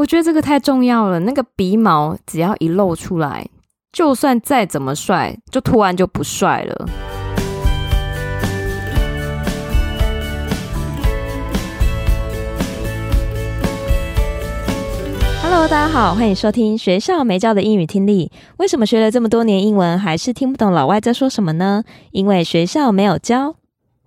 我觉得这个太重要了。那个鼻毛只要一露出来，就算再怎么帅，就突然就不帅了。Hello，大家好，欢迎收听学校没教的英语听力。为什么学了这么多年英文，还是听不懂老外在说什么呢？因为学校没有教。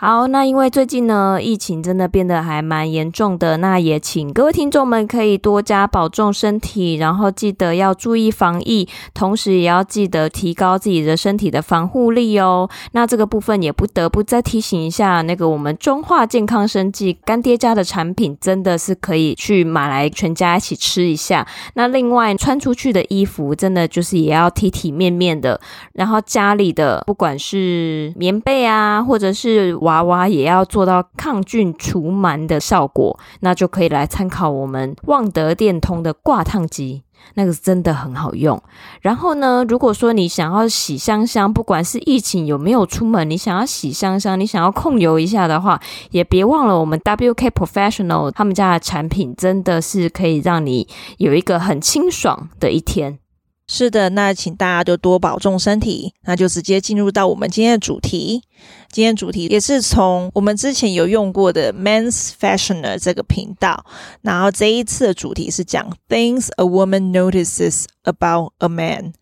好，那因为最近呢，疫情真的变得还蛮严重的，那也请各位听众们可以多加保重身体，然后记得要注意防疫，同时也要记得提高自己的身体的防护力哦。那这个部分也不得不再提醒一下，那个我们中华健康生计干爹家的产品真的是可以去买来全家一起吃一下。那另外穿出去的衣服真的就是也要体体面面的，然后家里的不管是棉被啊，或者是娃娃也要做到抗菌除螨的效果，那就可以来参考我们旺德电通的挂烫机，那个真的很好用。然后呢，如果说你想要洗香香，不管是疫情有没有出门，你想要洗香香，你想要控油一下的话，也别忘了我们 WK Professional 他们家的产品，真的是可以让你有一个很清爽的一天。是的，那请大家就多保重身体。那就直接进入到我们今天的主题。今天主题也是从我们之前有用过的 Men's Fashioner 这个频道，然后这一次的主题是讲 Things a woman notices about a man，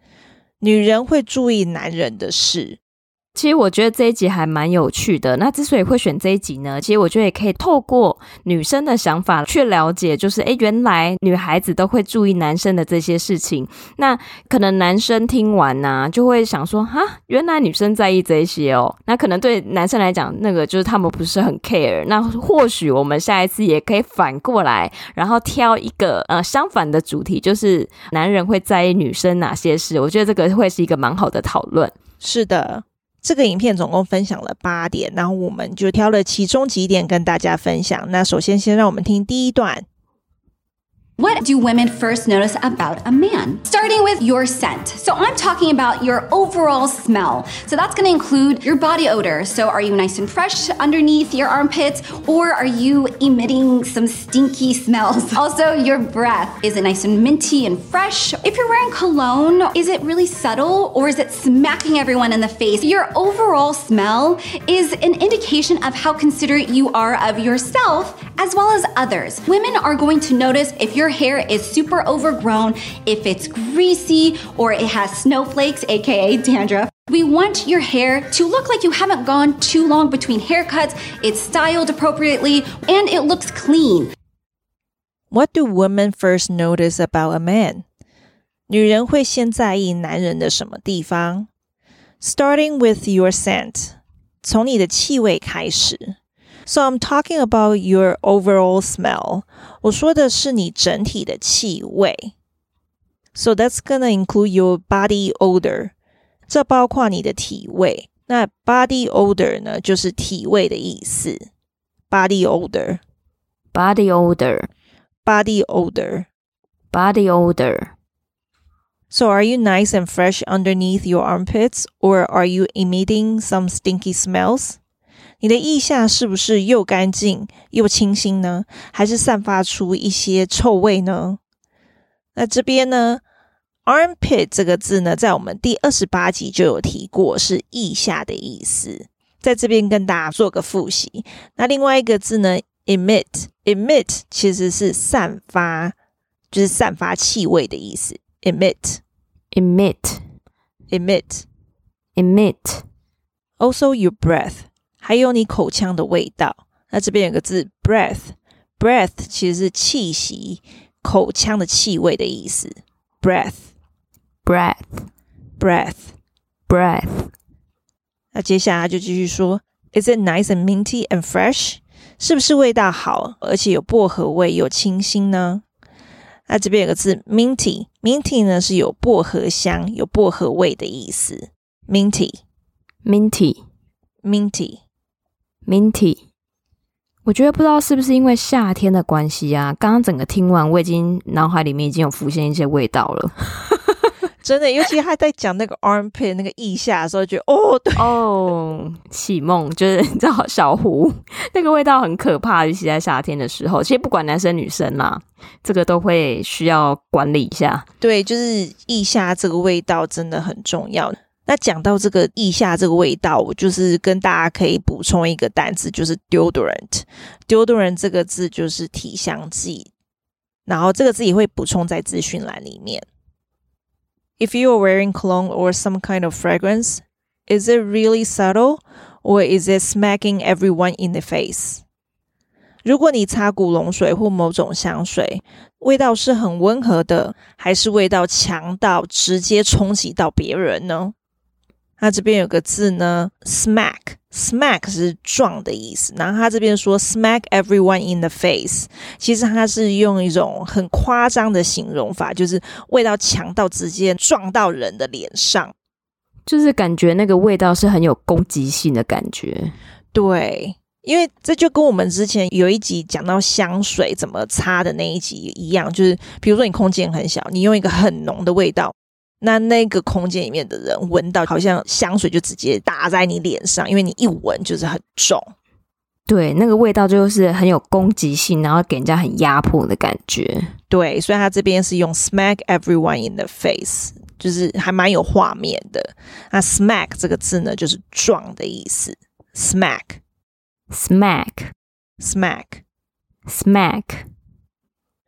女人会注意男人的事。其实我觉得这一集还蛮有趣的。那之所以会选这一集呢，其实我觉得也可以透过女生的想法去了解，就是诶，原来女孩子都会注意男生的这些事情。那可能男生听完呢、就会想说，哈，原来女生在意这些哦。那可能对男生来讲，那个就是他们不是很 care。那或许我们下一次也可以反过来，然后挑一个呃相反的主题，就是男人会在意女生哪些事。我觉得这个会是一个蛮好的讨论。是的。这个影片总共分享了八点，然后我们就挑了其中几点跟大家分享。那首先，先让我们听第一段。What do women first notice about a man? Starting with your scent. So I'm talking about your overall smell. So that's going to include your body odor. So are you nice and fresh underneath your armpits or are you emitting some stinky smells? Also, your breath. Is it nice and minty and fresh? If you're wearing cologne, is it really subtle or is it smacking everyone in the face? Your overall smell is an indication of how considerate you are of yourself as well as others. Women are going to notice if you're your hair is super overgrown, if it's greasy, or it has snowflakes, aka dandruff. We want your hair to look like you haven't gone too long between haircuts, it's styled appropriately, and it looks clean. What do women first notice about a man? 女人会先在意男人的什么地方？Starting with your scent，从你的气味开始。 So I'm talking about your overall smell. 我说的是你整体的气味。So that's gonna include your body odor. 这包括你的体味。那 body odor 呢，就是体味的意思。Body odor, body odor, body odor, body odor. So are you nice and fresh underneath your armpits, or are you emitting some stinky smells? 你的腋下是不是又干净又清新呢？还是散发出一些臭味呢？那这边呢，armpit 这个字呢，在我们第二十八集就有提过，是腋下的意思。在这边跟大家做个复习。那另外一个字呢，emit，emit 其实是散发，就是散发气味的意思。emit，emit，emit，emit。Also your breath。还有你口腔的味道，那这边有个字 breath，breath 其实是气息、口腔的气味的意思。breath，breath，breath，breath。那接下来就继续说，Is it nice and minty and fresh？是不是味道好，而且有薄荷味又清新呢？那这边有个字 minty，minty 呢是有薄荷香、有薄荷味的意思。minty，minty，minty。Minty 我觉得不知道是不是因为夏天的关系啊，刚刚整个听完，我已经脑海里面已经有浮现一些味道了。真的，尤其他在讲那个 armpit 那个腋下的时候，觉得哦，对 哦，启梦就是你知道小胡 那个味道很可怕，尤其在夏天的时候。其实不管男生女生啦，这个都会需要管理一下。对，就是腋下这个味道真的很重要。那讲到这个腋下这个味道，我就是跟大家可以补充一个单词，就是 deodorant。deodorant 这个字就是体香剂，然后这个字也会补充在资讯栏里面。If you are wearing cologne or some kind of fragrance, is it really subtle or is it smacking everyone in the face? 如果你擦古龙水或某种香水，味道是很温和的，还是味道强到直接冲击到别人呢？它这边有个字呢，smack，smack 是撞的意思。然后他这边说 smack everyone in the face，其实它是用一种很夸张的形容法，就是味道强到直接撞到人的脸上，就是感觉那个味道是很有攻击性的感觉。对，因为这就跟我们之前有一集讲到香水怎么擦的那一集一样，就是比如说你空间很小，你用一个很浓的味道。那那个空间里面的人闻到，好像香水就直接打在你脸上，因为你一闻就是很重，对，那个味道就是很有攻击性，然后给人家很压迫的感觉。对，所以他这边是用 smack everyone in the face，就是还蛮有画面的。那 smack 这个字呢，就是撞的意思，smack，smack，smack，smack。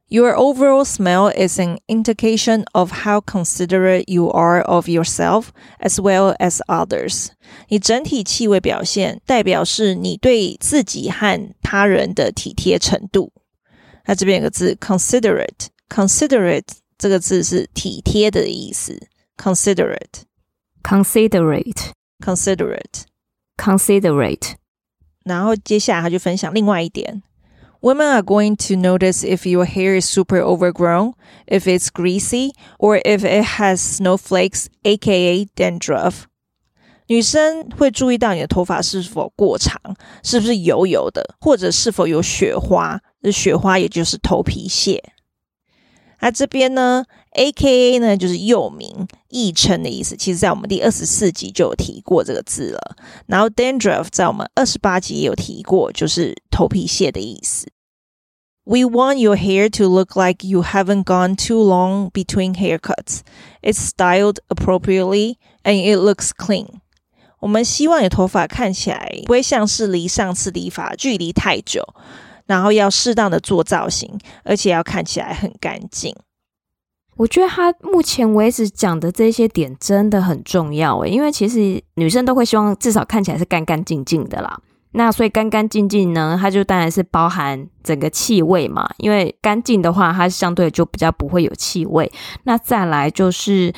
Your overall smell is an indication of how considerate you are of yourself as well as others. 你整体气味表现代表是你对自己和他人的体贴程度。那这边有个字 considerate，considerate 这个字是体贴的意思。considerate，considerate，considerate，considerate。然后接下来他就分享另外一点。 Women are going to notice if your hair is super overgrown, if it's greasy, or if it has snowflakes, aka dandruff. 女生会注意到你的头发是否过长，是不是油油的，或者是否有雪花。这雪花也就是头皮屑。那这边呢 ，aka 呢就是又名、亦称的意思。其实，在我们第二十四集就有提过这个字了。然后，dandruff 在我们二十八集也有提过，就是头皮屑的意思。We want your hair to look like you haven't gone too long between haircuts. It's styled appropriately and it looks clean. 我们希望你的头发看起来不会像是离上次理发距离太久。然后要适当的做造型，而且要看起来很干净。我觉得他目前为止讲的这些点真的很重要诶，因为其实女生都会希望至少看起来是干干净净的啦。那所以干干净净呢，它就当然是包含整个气味嘛。因为干净的话，它相对就比较不会有气味。那再来就是。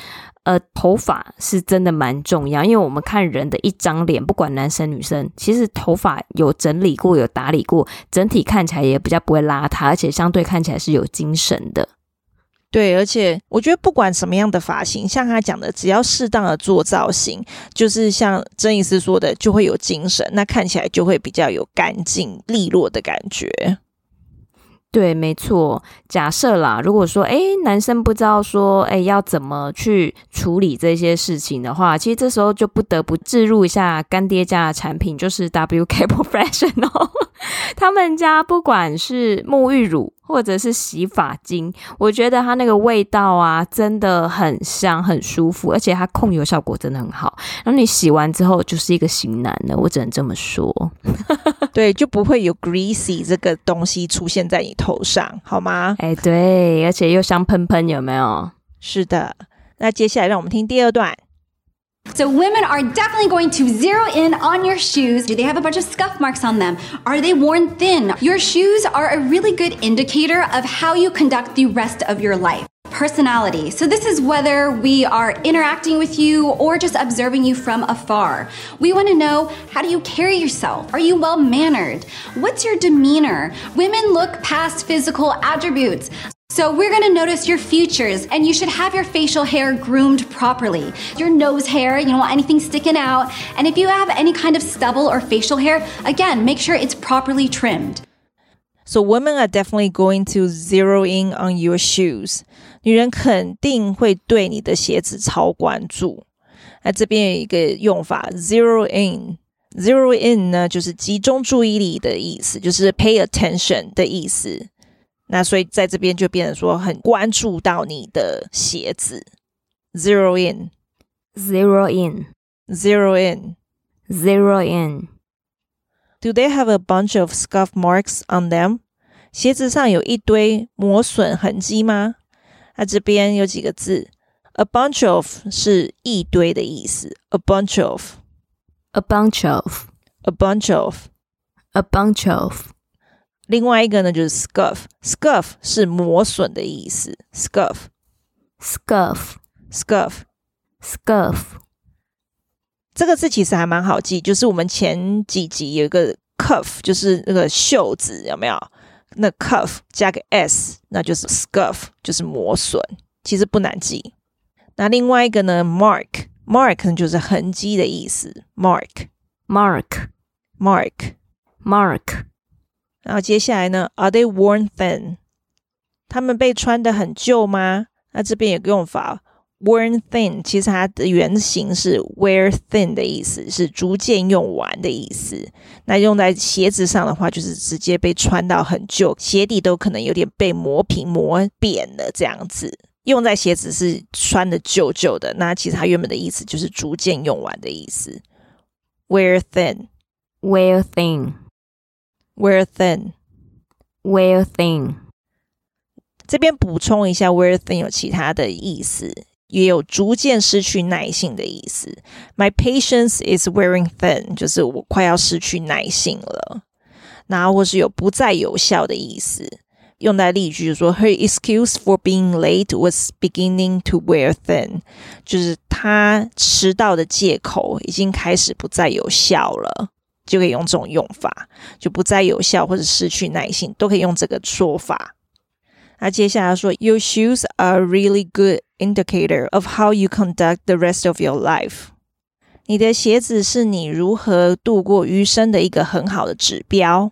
呃，头发是真的蛮重要，因为我们看人的一张脸，不管男生女生，其实头发有整理过、有打理过，整体看起来也比较不会邋遢，而且相对看起来是有精神的。对，而且我觉得不管什么样的发型，像他讲的，只要适当的做造型，就是像曾医师说的，就会有精神，那看起来就会比较有干净利落的感觉。对，没错。假设啦，如果说，诶，男生不知道说，诶，要怎么去处理这些事情的话，其实这时候就不得不置入一下干爹家的产品，就是 WK Professional。他们家不管是沐浴乳或者是洗发精，我觉得它那个味道啊，真的很香，很舒服，而且它控油效果真的很好。然后你洗完之后就是一个型男了，我只能这么说。对，就不会有 greasy 这个东西出现在你头上，好吗？哎，对，而且又香喷喷，有没有？是的。那接下来让我们听第二段。So women are definitely going to zero in on your shoes. Do they have a bunch of scuff marks on them? Are they worn thin? Your shoes are a really good indicator of how you conduct the rest of your life. Personality. So this is whether we are interacting with you or just observing you from afar. We want to know how do you carry yourself? Are you well mannered? What's your demeanor? Women look past physical attributes. So we're gonna notice your features and you should have your facial hair groomed properly. Your nose hair, you don't want anything sticking out. And if you have any kind of stubble or facial hair, again, make sure it's properly trimmed. So women are definitely going to zero in on your shoes。女人肯定会对你的鞋子超关注。那这边有一个用法，zero in。zero in 呢，就是集中注意力的意思，就是 pay attention 的意思。 那所以在这边就变成说很关注到你的鞋子。zero in，zero in，zero in，zero in。Do they have a bunch of scuff marks on them？鞋子上有一堆磨损痕迹吗？那这边有几个字？A bunch of 是一堆的意思。A bunch of，a bunch of，a bunch of，a bunch of。另外一个呢，就是 scuff，scuff 是磨损的意思。scuff，scuff，scuff，scuff。这个字其实还蛮好记，就是我们前几集有一个 cuff，就是那个袖子，有没有？那 cuff 加个 s，那就是 scuff，就是磨损，其实不难记。那另外一个呢，mark，mark 就是痕迹的意思，mark，mark，mark，mark。然后接下来呢，Are they worn thin？他们被穿得很旧吗？那这边有个用法。Worn thin，其实它的原型是 wear thin 的意思，是逐渐用完的意思。那用在鞋子上的话，就是直接被穿到很旧，鞋底都可能有点被磨平、磨扁了这样子。用在鞋子是穿的旧旧的，那其实它原本的意思就是逐渐用完的意思。Wear thin，wear thin thin，wear thin。这边补充一下，wear thin 有其他的意思。也有逐渐失去耐性的意思。My patience is wearing thin，就是我快要失去耐性了。然后或是有不再有效的意思，用在例句就是说，Her excuse for being late was beginning to wear thin，就是她迟到的借口已经开始不再有效了，就可以用这种用法，就不再有效或者失去耐性，都可以用这个说法。那接下来说，Your shoes are really good indicator of how you conduct the rest of your life。你的鞋子是你如何度过余生的一个很好的指标。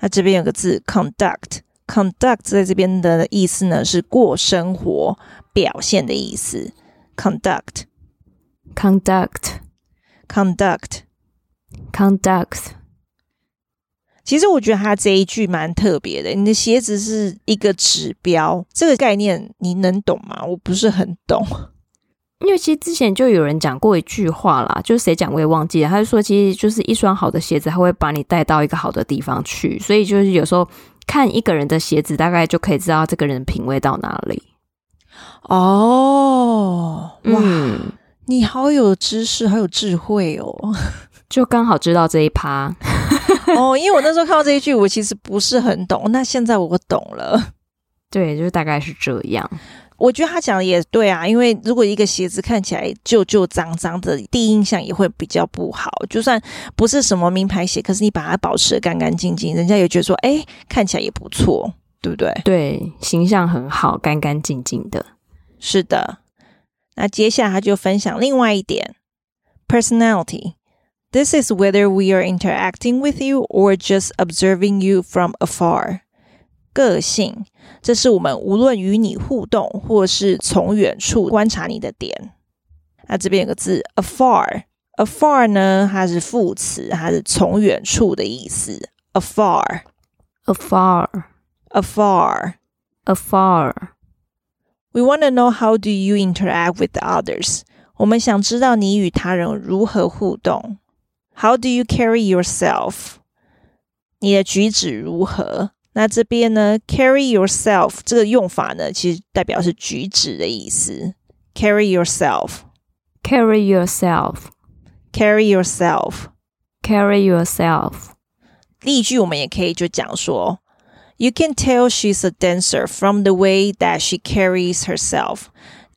那这边有个字，conduct，conduct 在这边的意思呢是过生活、表现的意思。conduct，conduct，conduct。其实我觉得他这一句蛮特别的。你的鞋子是一个指标，这个概念你能懂吗？我不是很懂。因为其实之前就有人讲过一句话啦，就是谁讲我也忘记了。他就说，其实就是一双好的鞋子，他会把你带到一个好的地方去。所以就是有时候看一个人的鞋子，大概就可以知道这个人品味到哪里。哦，哇，嗯，你好有知识，好有智慧哦。就刚好知道这一趴。哦，因为我那时候看到这一句，我其实不是很懂。那现在我懂了，对，就是大概是这样。我觉得他讲的也对啊，因为如果一个鞋子看起来旧旧脏脏的，第一印象也会比较不好。就算不是什么名牌鞋，可是你把它保持的干干净净，人家也觉得说，哎，看起来也不错，对不对？对，形象很好，干干净净的。是的。那接下来他就分享另外一点，personality。This is whether we are interacting with you or just observing you from afar. 个性，这是我们无论与你互动，或是从远处观察你的点。那这边有个字 afar，afar 呢，它是副词，它是从远处的意思。afar，afar，afar，afar。We want to know how do you interact with others？我们想知道你与他人如何互动。 How do you carry yourself？你的举止如何？那这边呢？Carry yourself 这个用法呢，其实代表是举止的意思。Carry yourself，carry yourself，carry yourself，carry yourself。例句我们也可以就讲说：You can tell she's a dancer from the way that she carries herself。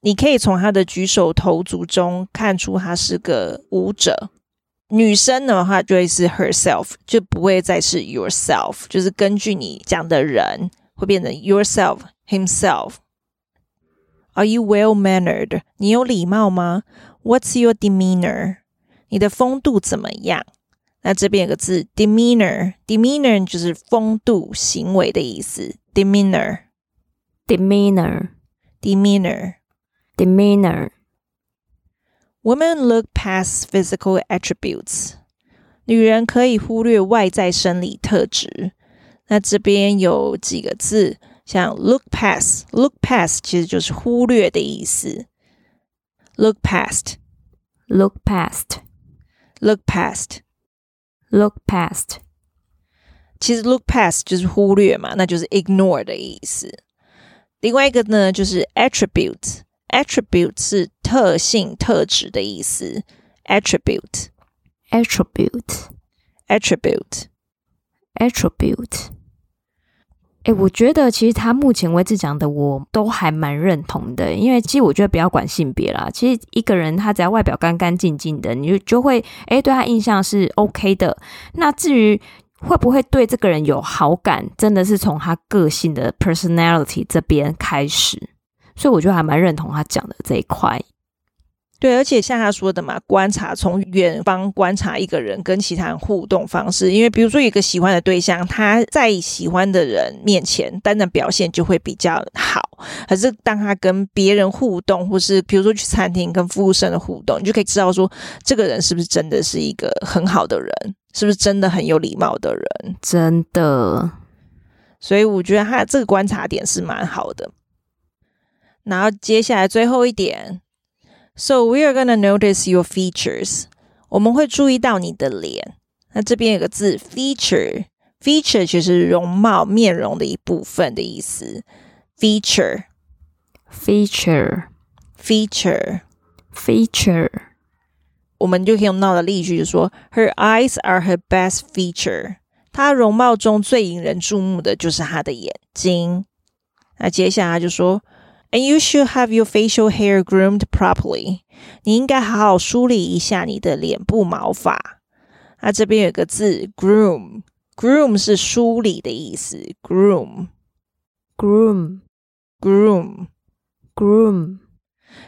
你可以从她的举手投足中看出她是个舞者。 女生的话就会是 herself，就不会再是 yourself，就是根据你讲的人会变成 yourself himself。Are you well mannered？你有礼貌吗？What's your demeanor？你的风度怎么样？那这边有个字 demeanor，demeanor 就是风度、行为的意思。demeanor，demeanor，demeanor。Women look past physical attributes。女人可以忽略外在生理特质。那这边有几个字，像 look past，look past 其实就是忽略的意思。look past，look past，look past。Look past，其实 look past 就是忽略嘛，那就是 ignore 的意思。另外一个呢，就是 Attribute，attribute 是特性、特质的意思。attribute，attribute，attribute。哎，我觉得其实他目前为止讲的我都还蛮认同的，因为其实我觉得不要管性别啦，其实一个人他只要外表干干净净的，你就就会哎对他印象是 OK 的。那至于会不会对这个人有好感，真的是从他个性的 personality 这边开始，所以我觉得还蛮认同他讲的这一块。对，而且像他说的嘛，观察从远方观察一个人跟其他人互动方式，因为比如说一个喜欢的对象，他在喜欢的人面前，单的表现就会比较好。可是当他跟别人互动，或是比如说去餐厅跟服务生的互动，你就可以知道说，这个人是不是真的是一个很好的人，是不是真的很有礼貌的人，真的。所以我觉得他这个观察点是蛮好的。然后接下来最后一点。So we are gonna notice your features。我们会注意到你的脸。那这边有个字 feature，feature 就是容貌、面容的一部分的意思。feature，feature，feature，feature。我们就可以用到的例句，就是说，Her eyes are her best feature。她容貌中最引人注目的就是她的眼睛。那接下来就说。And you should have your facial hair groomed properly。你应该好好梳理一下你的脸部毛发。那这边有个字 groom，groom 是梳理的意思。groom，groom，groom，groom。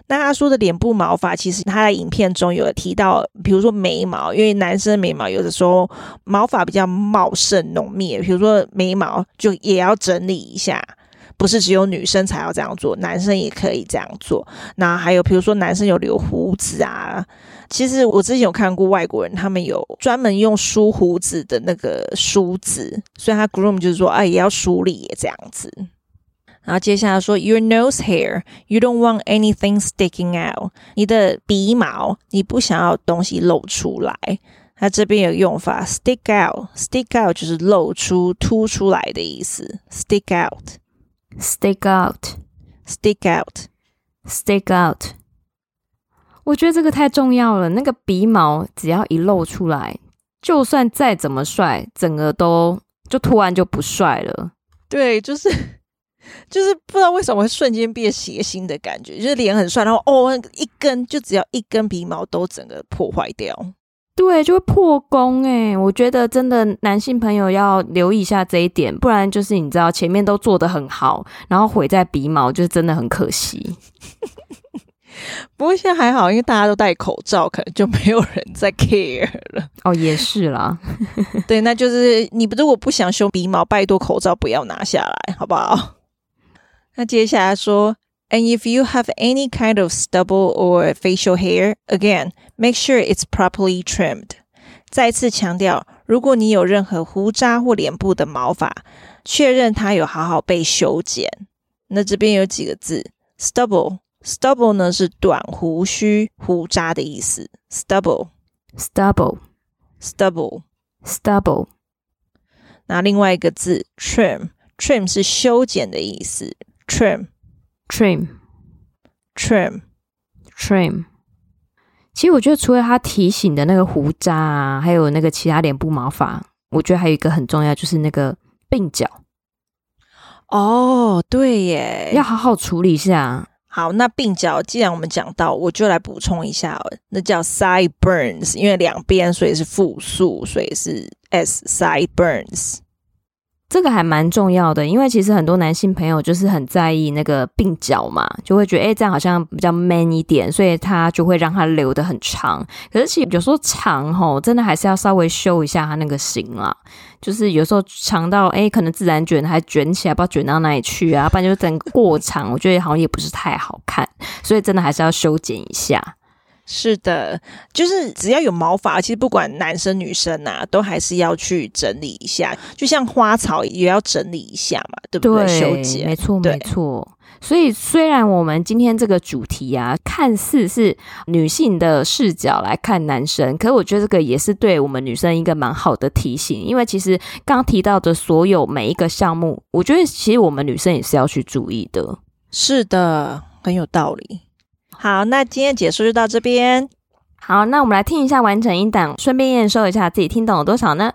那他说的脸部毛发，其实他在影片中有提到，比如说眉毛，因为男生眉毛有的时候毛发比较茂盛浓密，比如说眉毛就也要整理一下。不是只有女生才要这样做，男生也可以这样做。那还有，比如说男生有留胡子啊，其实我之前有看过外国人，他们有专门用梳胡子的那个梳子，所以他 groom 就是说，哎，也要梳理这样子。然后接下来说，your nose hair，you don't want anything sticking out。你的鼻毛，你不想要东西露出来。它这边有用法，stick out，stick out 就是露出、凸出来的意思，stick out。Stick out, stick out, stick out。我觉得这个太重要了。那个鼻毛只要一露出来，就算再怎么帅，整个都就突然就不帅了。对，就是 就是不知道为什么会瞬间变邪心的感觉，就是脸很帅，然后哦，一根就只要一根鼻毛都整个破坏掉。对，就会破功哎！我觉得真的男性朋友要留意一下这一点，不然就是你知道前面都做得很好，然后毁在鼻毛，就是真的很可惜。不过现在还好，因为大家都戴口罩，可能就没有人在 care 了。哦，也是啦。对，那就是你如果不想修鼻毛，拜托口罩不要拿下来，好不好？那接下来说。And if you have any kind of stubble or facial hair, again, make sure it's properly trimmed. 再次强调，如果你有任何胡渣或脸部的毛发，确认它有好好被修剪。那这边有几个字，stubble，stubble 呢是短胡须、胡渣的意思。stubble，stubble，stubble，stubble。那另外一个字，trim，trim 是修剪的意思。trim。 Trim, trim, trim。其实我觉得，除了他提醒的那个胡渣啊，还有那个其他脸部毛发，我觉得还有一个很重要，就是那个鬓角。哦，对耶，要好好处理一下。好，那鬓角既然我们讲到，我就来补充一下，那叫 sideburns，因为两边，所以是复数，所以是 s sideburns。这个还蛮重要的，因为其实很多男性朋友就是很在意那个鬓角嘛，就会觉得诶，这样好像比较 man 一点，所以他就会让它留得很长。可是其实有时候长吼，真的还是要稍微修一下它那个型啦。就是有时候长到诶，可能自然卷还卷起来，不知道卷到哪里去啊，不然就整个过长，我觉得好像也不是太好看，所以真的还是要修剪一下。是的，就是只要有毛发，其实不管男生女生啊，都还是要去整理一下。就像花草也要整理一下嘛，对不对？对，修剪，没错，对没错。所以虽然我们今天这个主题啊，看似是女性的视角来看男生，可是我觉得这个也是对我们女生一个蛮好的提醒。因为其实刚提到的所有每一个项目，我觉得其实我们女生也是要去注意的。是的，很有道理。好，那今天解说就到这边。好，那我们来听一下完整音档，顺便验收一下自己听懂了多少呢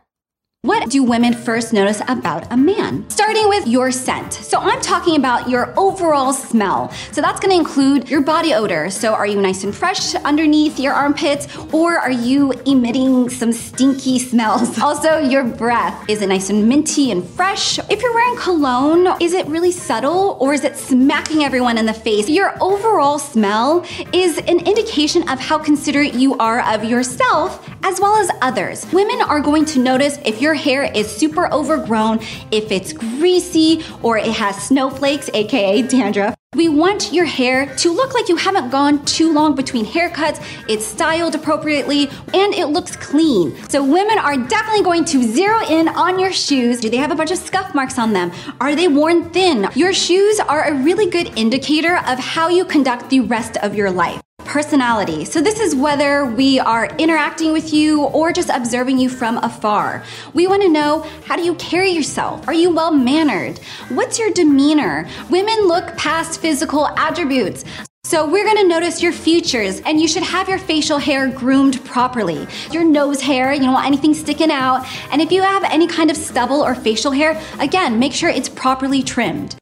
？What do women first notice about a man? Starting with your scent. So I'm talking about your overall smell. So that's going to include your body odor. So are you nice and fresh underneath your armpits or are you emitting some stinky smells? Also, your breath. Is it nice and minty and fresh? If you're wearing cologne, is it really subtle or is it smacking everyone in the face? Your overall smell is an indication of how considerate you are of yourself as well as others. Women are going to notice if you're your hair is super overgrown, if it's greasy, or it has snowflakes, aka dandruff. We want your hair to look like you haven't gone too long between haircuts, it's styled appropriately, and it looks clean. So, women are definitely going to zero in on your shoes. Do they have a bunch of scuff marks on them? Are they worn thin? Your shoes are a really good indicator of how you conduct the rest of your life personality. So, this is whether we are interacting with you or just observing you from afar. We want to know how do you carry yourself? Are you well mannered? What's your demeanor? Women look past physical attributes. So, we're gonna notice your features, and you should have your facial hair groomed properly. Your nose hair, you don't want anything sticking out. And if you have any kind of stubble or facial hair, again, make sure it's properly trimmed.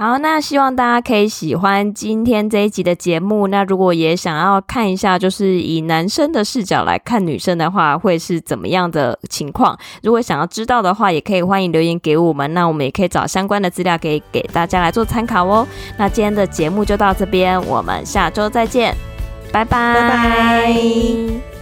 好，那希望大家可以喜欢今天这一集的节目。那如果也想要看一下，就是以男生的视角来看女生的话，会是怎么样的情况？如果想要知道的话，也可以欢迎留言给我们。那我们也可以找相关的资料给给大家来做参考哦。那今天的节目就到这边，我们下周再见，拜拜。拜拜。